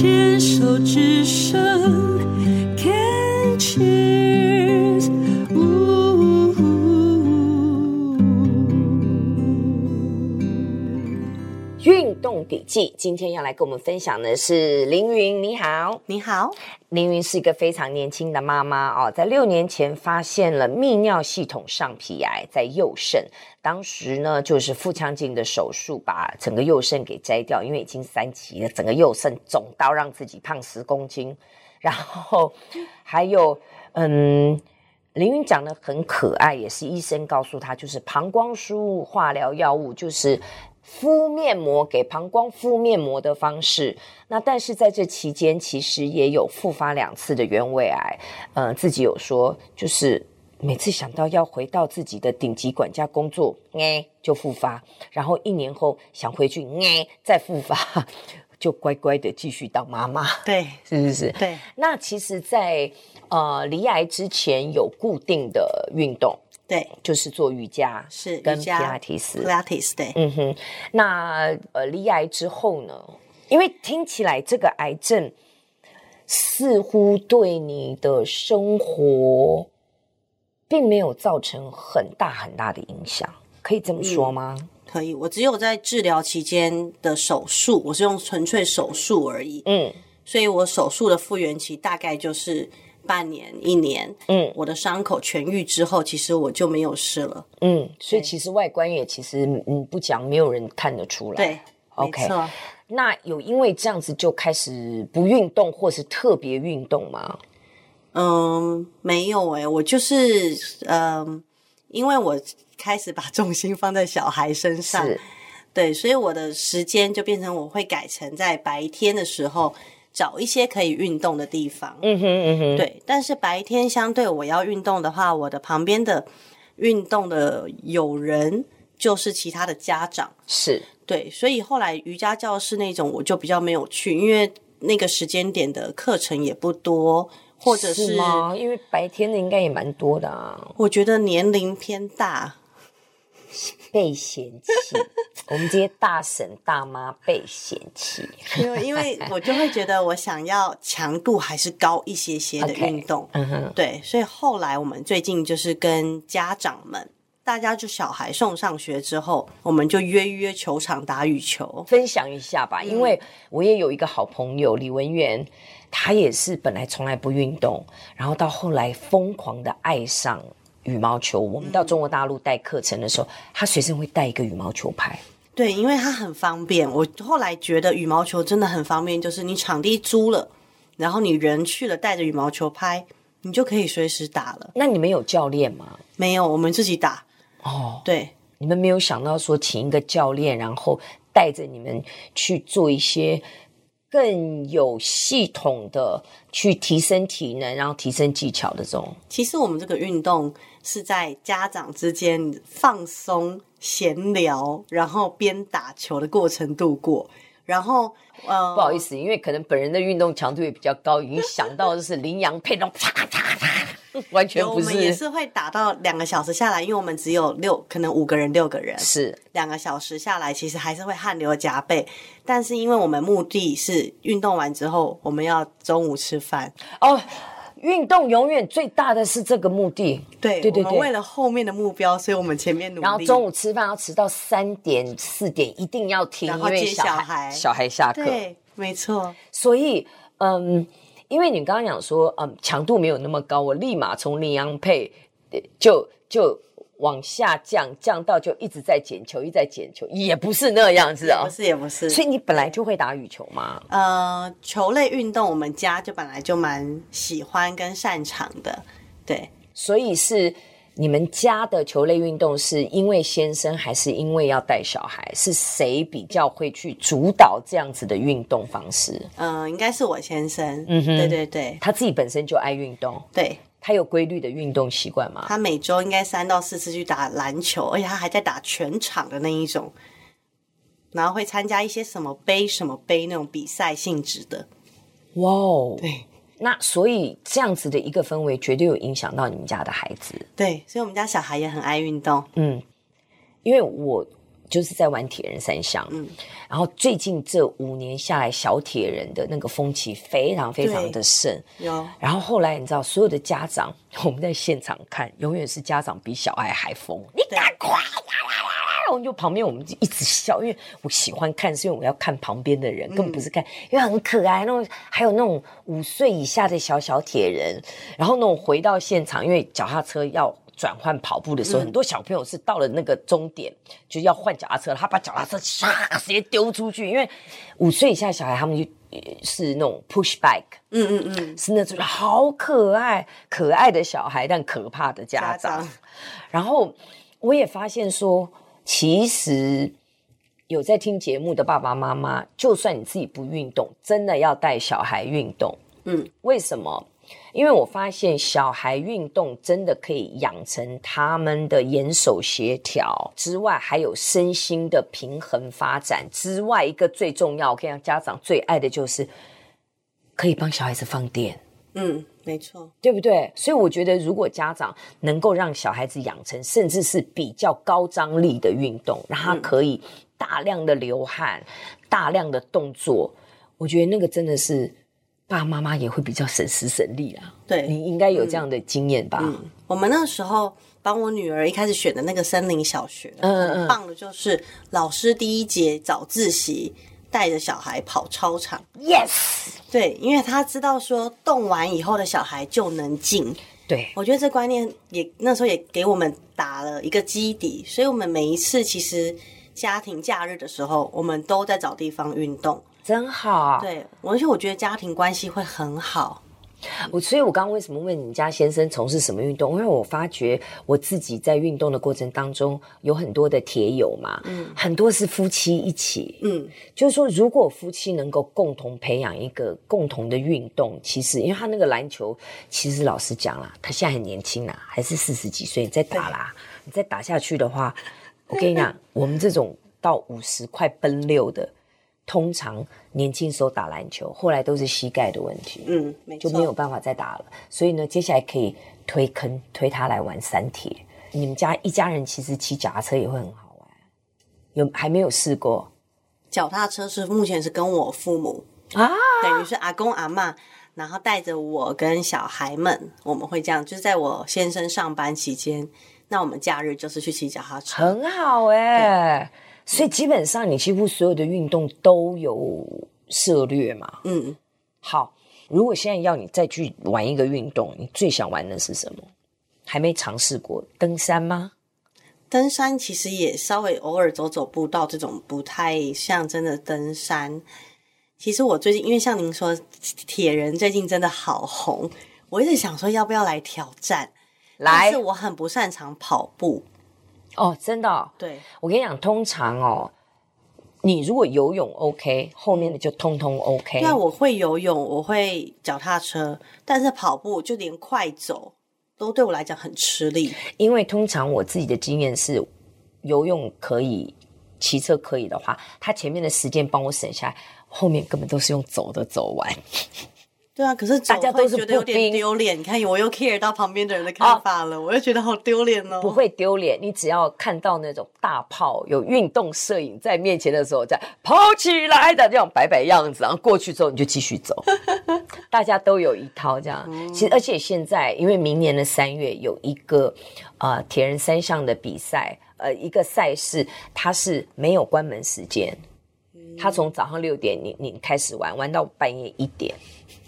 牵手之声，Can cheer 动笔记，今天要来跟我们分享的是凌云，你好，你好。凌云是一个非常年轻的妈妈哦，在六年前发现了泌尿系统上皮癌在右肾，当时呢就是腹腔镜的手术，把整个右肾给摘掉，因为已经三期了，整个右肾肿到让自己胖十公斤。然后还有，嗯，凌云讲的很可爱，也是医生告诉他，就是膀胱输入化疗药物，就是。敷面膜给膀胱敷面膜的方式，那但是在这期间其实也有复发两次的原位癌，呃，自己有说就是每次想到要回到自己的顶级管家工作，哎，就复发，然后一年后想回去，哎，再复发，就乖乖的继续当妈妈，对，是不是？对。那其实在，在呃离癌之前有固定的运动。对，就是做瑜伽，是跟皮拉提斯，皮拉提斯，对，嗯哼。那呃，罹癌之后呢？因为听起来这个癌症似乎对你的生活并没有造成很大很大的影响，可以这么说吗？嗯，可以，我只有在治疗期间的手术，我是用纯粹手术而已，嗯，所以我手术的复原期大概就是。半年一年，嗯，我的伤口痊愈之后，其实我就没有事了，嗯，所以其实外观也其实嗯不讲，没有人看得出来，对，OK，那有因为这样子就开始不运动或是特别运动吗？嗯，没有诶、欸，我就是嗯，因为我开始把重心放在小孩身上，是。对，所以我的时间就变成我会改成在白天的时候。找一些可以运动的地方，嗯哼嗯哼，对。但是白天相对我要运动的话，我的旁边的运动的友人就是其他的家长，是对。所以后来瑜伽教室那种我就比较没有去，因为那个时间点的课程也不多，或者是？因为白天的应该也蛮多的啊。我觉得年龄偏大。被嫌弃，我们这些大婶大妈被嫌弃，因为因为我就会觉得我想要强度还是高一些些的 运动，嗯哼，对，所以后来我们最近就是跟家长们，大家就小孩送上学之后，我们就约约球场打羽球，分享一下吧。因为我也有一个好朋友李文源，他也是本来从来不运动，然后到后来疯狂的爱上。羽毛球，我们到中国大陆带课程的时候，嗯、他随身会带一个羽毛球拍。对，因为它很方便。我后来觉得羽毛球真的很方便，就是你场地租了，然后你人去了，带着羽毛球拍，你就可以随时打了。那你们有教练吗？没有，我们自己打。哦，对，你们没有想到说请一个教练，然后带着你们去做一些。更有系统的去提升体能，然后提升技巧的这种。其实我们这个运动是在家长之间放松、闲聊，然后边打球的过程度过。然后，呃，不好意思，因为可能本人的运动强度也比较高，已经想到就是羚羊配那种啪啪啪，完全不是。我们也是会打到两个小时下来，因为我们只有六，可能五个人六个人，是两个小时下来，其实还是会汗流浃背。但是因为我们目的是运动完之后，我们要中午吃饭哦。运动永远最大的是这个目的，对对对对，为了后面的目标，所以我们前面努力。然后中午吃饭要迟到三点四点，一定要停，然后接小孩，小孩下课。对，没错。所以，嗯，因为你刚刚讲说，嗯，强度没有那么高，我立马从羚羊配就就。往下降，降到就一直在捡球，一直在捡球，也不是那样子啊、哦，不是也不是。所以你本来就会打羽球吗？呃，球类运动我们家就本来就蛮喜欢跟擅长的，对。所以是你们家的球类运动是因为先生，还是因为要带小孩？是谁比较会去主导这样子的运动方式？嗯、呃，应该是我先生。嗯哼，对对对，他自己本身就爱运动，对。他有规律的运动习惯吗？他每周应该三到四次去打篮球，而且他还在打全场的那一种，然后会参加一些什么杯什么杯那种比赛性质的。哇哦！对，那所以这样子的一个氛围绝对有影响到你们家的孩子。对，所以我们家小孩也很爱运动。嗯，因为我就是在玩铁人三项。嗯，然后最近这五年下来，小铁人的那个风气非常非常的盛。有。然后后来你知道，所有的家长，我们在现场看，永远是家长比小孩还疯。你赶快！然后就旁边我们就一直笑，因为我喜欢看，是因为我要看旁边的人，根本不是看，因为很可爱。那种还有那种五岁以下的小小铁人，然后那种回到现场，因为脚踏车要转换跑步的时候，嗯、很多小朋友是到了那个终点就要换脚踏车，他把脚踏车唰直接丢出去，因为五岁以下小孩他们就是那种 push bike，嗯嗯嗯，是那种好可爱可爱的小孩，但可怕的家长。家长然后我也发现说。其实有在听节目的爸爸妈妈，就算你自己不运动，真的要带小孩运动。嗯，为什么？因为我发现小孩运动真的可以养成他们的眼手协调之外，还有身心的平衡发展之外，一个最重要，我跟你讲，家长最爱的就是可以帮小孩子放电。嗯。没错，对不对？所以我觉得，如果家长能够让小孩子养成，甚至是比较高张力的运动，让他可以大量的流汗、嗯、大量的动作，我觉得那个真的是爸爸妈妈也会比较省时省力啊。对，你应该有这样的经验吧？嗯嗯、我们那个时候帮我女儿一开始选的那个森林小学，嗯，嗯棒的就是老师第一节早自习。带着小孩跑操场，yes，对，因为他知道说动完以后的小孩就能进。对，我觉得这观念也那时候也给我们打了一个基底，所以我们每一次其实家庭假日的时候，我们都在找地方运动，真好。对，而且我觉得家庭关系会很好。我所以，我刚刚为什么问你家先生从事什么运动？因为我发觉我自己在运动的过程当中有很多的铁友嘛，嗯，很多是夫妻一起，嗯，就是说，如果夫妻能够共同培养一个共同的运动，其实，因为他那个篮球，其实老实讲啦，他现在很年轻啦，还是四十几岁，你再打啦，你再打下去的话，我跟你 讲，我们这种到五十快奔六的。通常年轻时候打篮球，后来都是膝盖的问题，嗯，没错，就没有办法再打了。所以呢，接下来可以推坑推他来玩三铁。你们家一家人其实骑脚踏车也会很好玩，有还没有试过？脚踏车是目前是跟我父母啊，等于是阿公阿妈，然后带着我跟小孩们，我们会这样，就是在我先生上班期间，那我们假日就是去骑脚踏车，很好哎、欸。所以基本上，你几乎所有的运动都有涉略嘛。嗯，好。如果现在要你再去玩一个运动，你最想玩的是什么？还没尝试过登山吗？登山其实也稍微偶尔走走步道，这种不太像真的登山。其实我最近因为像您说，铁人最近真的好红，我一直想说要不要来挑战。来，但是我很不擅长跑步。哦，真的、哦，对，我跟你讲，通常哦，你如果游泳 OK，后面的就通通 OK。那我会游泳，我会脚踏车，但是跑步就连快走都对我来讲很吃力。因为通常我自己的经验是，游泳可以，骑车可以的话，他前面的时间帮我省下来，后面根本都是用走的走完。对啊，可是大家都是觉得有点丢脸。你看，我又 care 到旁边的人的看法了，哦、我又觉得好丢脸哦。不会丢脸，你只要看到那种大炮有运动摄影在面前的时候，再跑起来的这种摆摆样子，然后过去之后你就继续走。大家都有一套这样。嗯、其实，而且现在因为明年的三月有一个呃铁人三项的比赛，呃一个赛事，它是没有关门时间，它从早上六点你你开始玩，玩到半夜一点。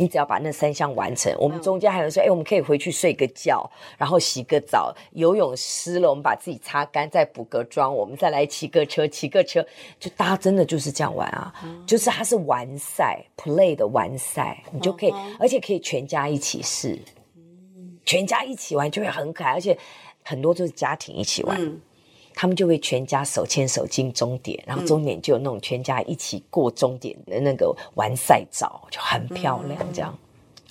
你只要把那三项完成，我们中间还有说，哎、欸，我们可以回去睡个觉，然后洗个澡，游泳湿了，我们把自己擦干，再补个妆，我们再来骑个车，骑个车，就大家真的就是这样玩啊，嗯、就是它是完赛 play 的完赛，你就可以，嗯、而且可以全家一起试，嗯、全家一起玩就会很可爱，而且很多就是家庭一起玩。嗯他们就会全家手牵手进终点，然后终点就有那种全家一起过终点的那个完赛照，就很漂亮。这样、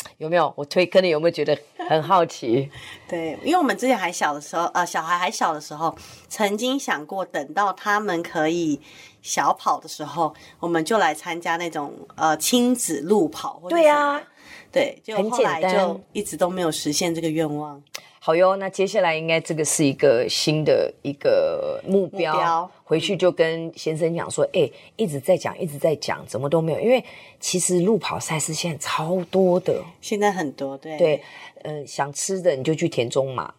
嗯、有没有？我推坑你，有没有觉得很好奇？对，因为我们之前还小的时候，呃，小孩还小的时候，曾经想过等到他们可以小跑的时候，我们就来参加那种呃亲子路跑。对呀、啊，对，就后来就一直都没有实现这个愿望。好哟，那接下来应该这个是一个新的一个目标，目标回去就跟先生讲说，哎、欸，一直在讲，一直在讲，怎么都没有？因为其实路跑赛事现在超多的，现在很多，对对，嗯、呃，想吃的你就去田中嘛，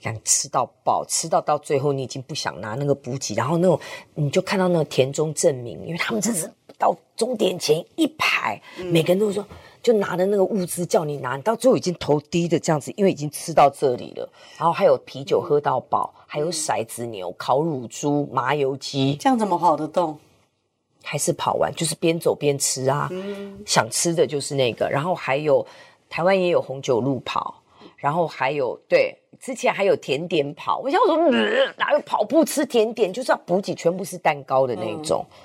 想吃到饱，吃到到最后你已经不想拿那个补给，然后那种你就看到那个田中证明，因为他们真是到终点前一排，嗯、每个人都说。就拿着那个物资叫你拿，你到最后已经头低的这样子，因为已经吃到这里了。然后还有啤酒喝到饱，嗯、还有骰子牛、烤乳猪、麻油鸡，这样怎么跑得动？还是跑完，就是边走边吃啊。嗯、想吃的就是那个。然后还有台湾也有红酒路跑，然后还有对，之前还有甜点跑。我想说，呃、哪有跑步吃甜点？就是要补给，全部是蛋糕的那种。嗯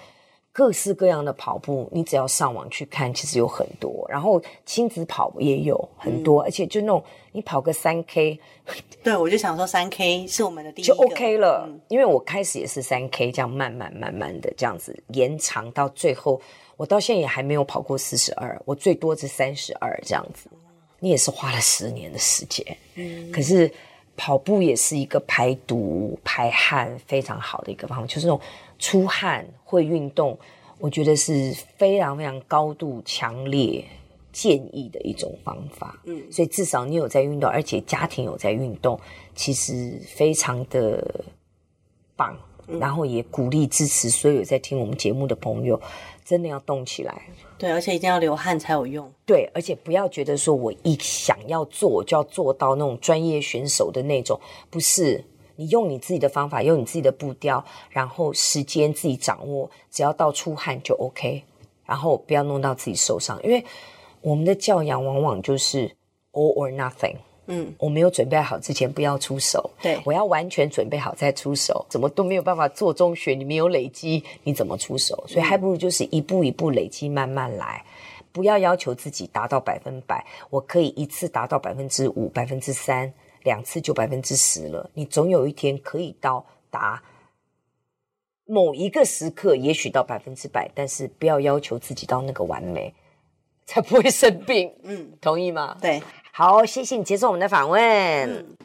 各式各样的跑步，你只要上网去看，其实有很多。然后亲子跑也有很多，嗯、而且就那种你跑个三 K，对，我就想说三 K 是我们的第一就 OK 了。嗯、因为我开始也是三 K，这样慢慢慢慢的这样子延长到最后，我到现在也还没有跑过四十二，我最多是三十二这样子。你也是花了十年的时间，嗯，可是跑步也是一个排毒排汗非常好的一个方法，就是那种。出汗会运动，我觉得是非常非常高度强烈建议的一种方法。嗯，所以至少你有在运动，而且家庭有在运动，其实非常的棒。嗯，然后也鼓励支持所有在听我们节目的朋友，真的要动起来。对，而且一定要流汗才有用。对，而且不要觉得说我一想要做就要做到那种专业选手的那种，不是。你用你自己的方法，用你自己的步调，然后时间自己掌握，只要到出汗就 OK，然后不要弄到自己受伤，因为我们的教养往往就是 all or nothing。嗯，我没有准备好之前不要出手，对，我要完全准备好再出手，怎么都没有办法做中学，你没有累积，你怎么出手？所以还不如就是一步一步累积，慢慢来，不要要求自己达到百分百，我可以一次达到百分之五、百分之三。两次就百分之十了，你总有一天可以到达某一个时刻，也许到百分之百，但是不要要求自己到那个完美，才不会生病。嗯，同意吗？对，好，谢谢你接受我们的访问。嗯